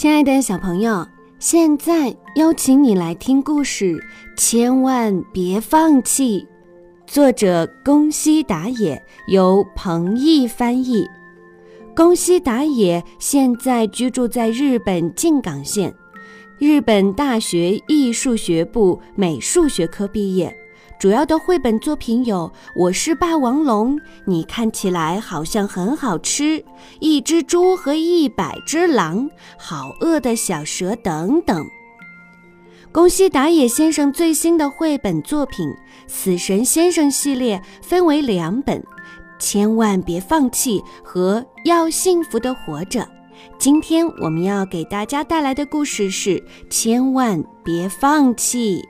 亲爱的小朋友，现在邀请你来听故事，千万别放弃。作者宫西达也，由彭毅翻译。宫西达也现在居住在日本静冈县，日本大学艺术学部美术学科毕业。主要的绘本作品有《我是霸王龙》，你看起来好像很好吃，一只猪和一百只狼，好饿的小蛇等等。宫西达也先生最新的绘本作品《死神先生》系列分为两本，千万别放弃和要幸福的活着。今天我们要给大家带来的故事是千万别放弃。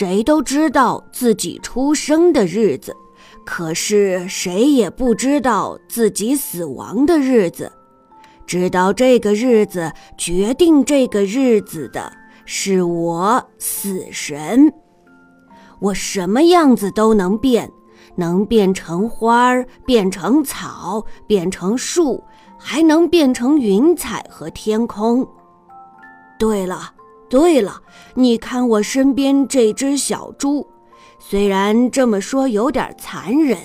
谁都知道自己出生的日子，可是谁也不知道自己死亡的日子。知道这个日子，决定这个日子的是我死神。我什么样子都能变，能变成花儿，变成草，变成树，还能变成云彩和天空。对了。对了，你看我身边这只小猪，虽然这么说有点残忍，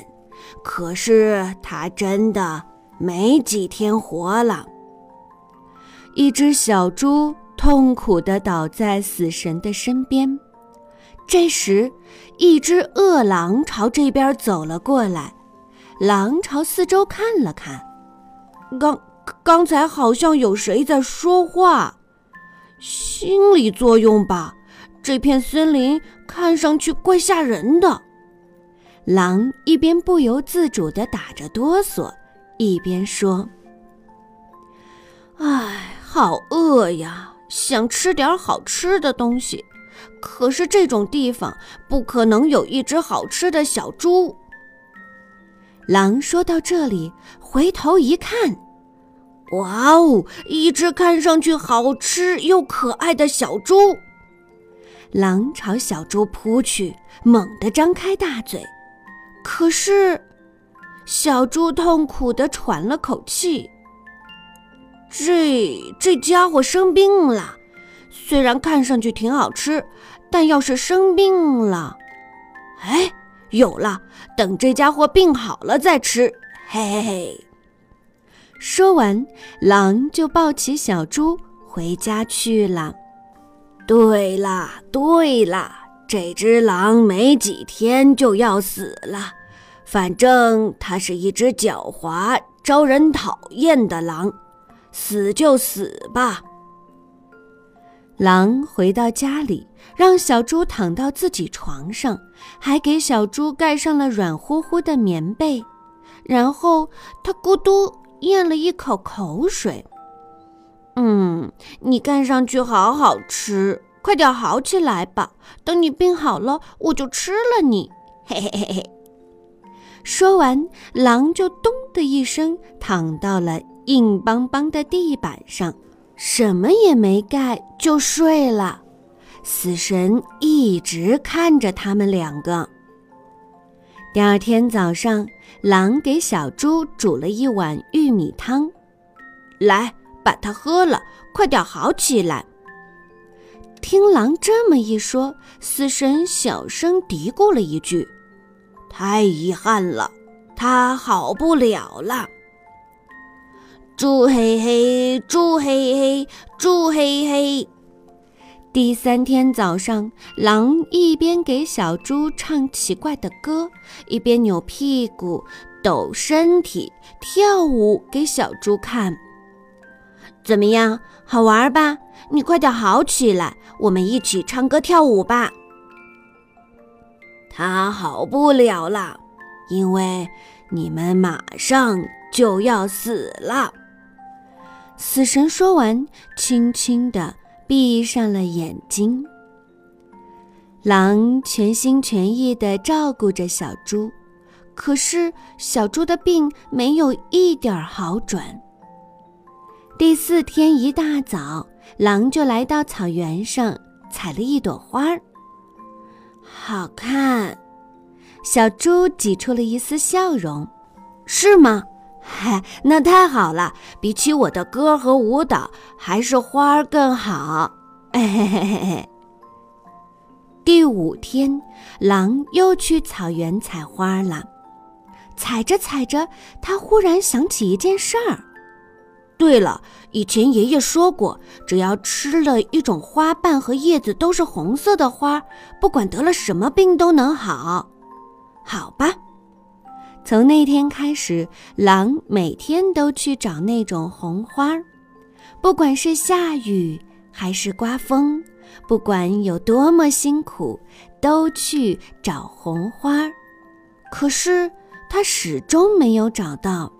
可是它真的没几天活了。一只小猪痛苦地倒在死神的身边。这时，一只饿狼朝这边走了过来。狼朝四周看了看，刚刚才好像有谁在说话。心理作用吧，这片森林看上去怪吓人的。狼一边不由自主地打着哆嗦，一边说：“唉，好饿呀，想吃点好吃的东西。可是这种地方不可能有一只好吃的小猪。”狼说到这里，回头一看。哇哦！一只看上去好吃又可爱的小猪，狼朝小猪扑去，猛地张开大嘴。可是，小猪痛苦地喘了口气。这这家伙生病了，虽然看上去挺好吃，但要是生病了，哎，有了，等这家伙病好了再吃。嘿嘿嘿。说完，狼就抱起小猪回家去了。对啦，对啦，这只狼没几天就要死了。反正它是一只狡猾、招人讨厌的狼，死就死吧。狼回到家里，让小猪躺到自己床上，还给小猪盖上了软乎乎的棉被，然后它咕嘟。咽了一口口水，嗯，你看上去好好吃，快点好起来吧。等你病好了，我就吃了你。嘿嘿嘿嘿。说完，狼就咚的一声躺到了硬邦邦的地板上，什么也没盖就睡了。死神一直看着他们两个。第二天早上，狼给小猪煮了一碗玉米汤，来，把它喝了，快点好起来。听狼这么一说，死神小声嘀咕了一句：“太遗憾了，他好不了了。”猪嘿嘿，猪嘿嘿，猪嘿嘿。第三天早上，狼一边给小猪唱奇怪的歌，一边扭屁股、抖身体、跳舞给小猪看。怎么样，好玩吧？你快点好起来，我们一起唱歌跳舞吧。他好不了了，因为你们马上就要死了。死神说完，轻轻地。闭上了眼睛。狼全心全意地照顾着小猪，可是小猪的病没有一点好转。第四天一大早，狼就来到草原上，采了一朵花儿。好看，小猪挤出了一丝笑容：“是吗？嗨，那太好了！比起我的歌和舞蹈，还是花儿更好。”嘿嘿嘿嘿嘿。第五天，狼又去草原采花了。采着采着，他忽然想起一件事儿。对了，以前爷爷说过，只要吃了一种花瓣和叶子都是红色的花，不管得了什么病都能好。好吧，从那天开始，狼每天都去找那种红花，不管是下雨还是刮风。不管有多么辛苦，都去找红花儿。可是他始终没有找到，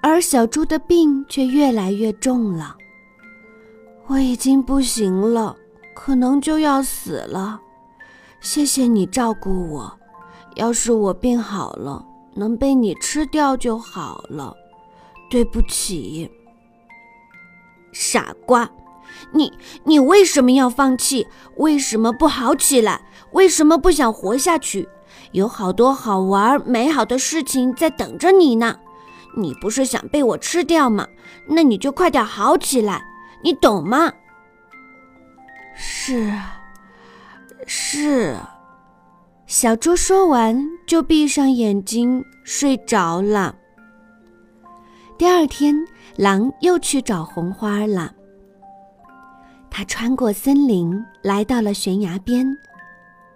而小猪的病却越来越重了。我已经不行了，可能就要死了。谢谢你照顾我。要是我病好了，能被你吃掉就好了。对不起，傻瓜。你你为什么要放弃？为什么不好起来？为什么不想活下去？有好多好玩、美好的事情在等着你呢。你不是想被我吃掉吗？那你就快点好起来，你懂吗？是，是。小猪说完就闭上眼睛睡着了。第二天，狼又去找红花了。他穿过森林，来到了悬崖边。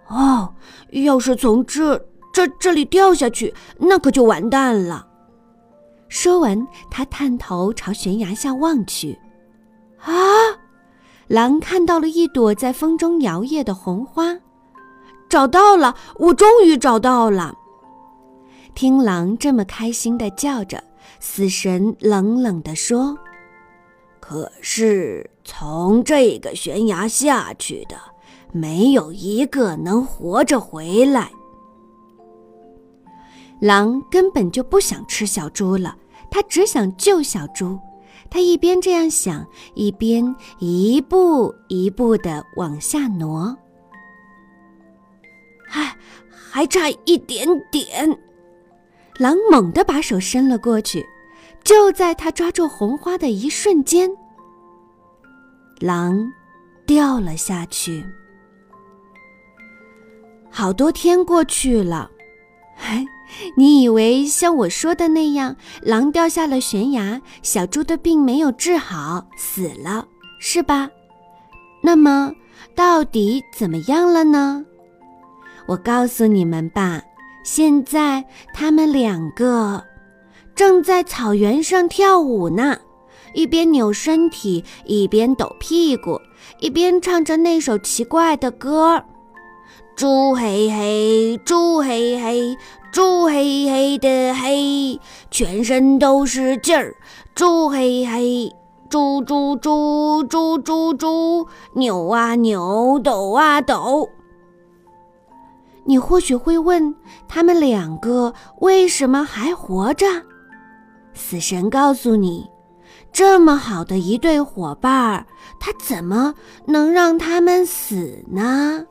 哦，要是从这这这里掉下去，那可就完蛋了。说完，他探头朝悬崖下望去。啊！狼看到了一朵在风中摇曳的红花，找到了！我终于找到了！听狼这么开心的叫着，死神冷冷地说。可是从这个悬崖下去的，没有一个能活着回来。狼根本就不想吃小猪了，他只想救小猪。他一边这样想，一边一步一步的往下挪。唉，还差一点点。狼猛地把手伸了过去。就在他抓住红花的一瞬间，狼掉了下去。好多天过去了，哎，你以为像我说的那样，狼掉下了悬崖，小猪的病没有治好，死了，是吧？那么，到底怎么样了呢？我告诉你们吧，现在他们两个。正在草原上跳舞呢，一边扭身体，一边抖屁股，一边唱着那首奇怪的歌：“猪嘿嘿，猪嘿嘿，猪嘿嘿的嘿，全身都是劲儿。猪嘿嘿，猪猪猪猪猪猪，扭啊扭，抖啊抖。”你或许会问，他们两个为什么还活着？死神告诉你，这么好的一对伙伴儿，他怎么能让他们死呢？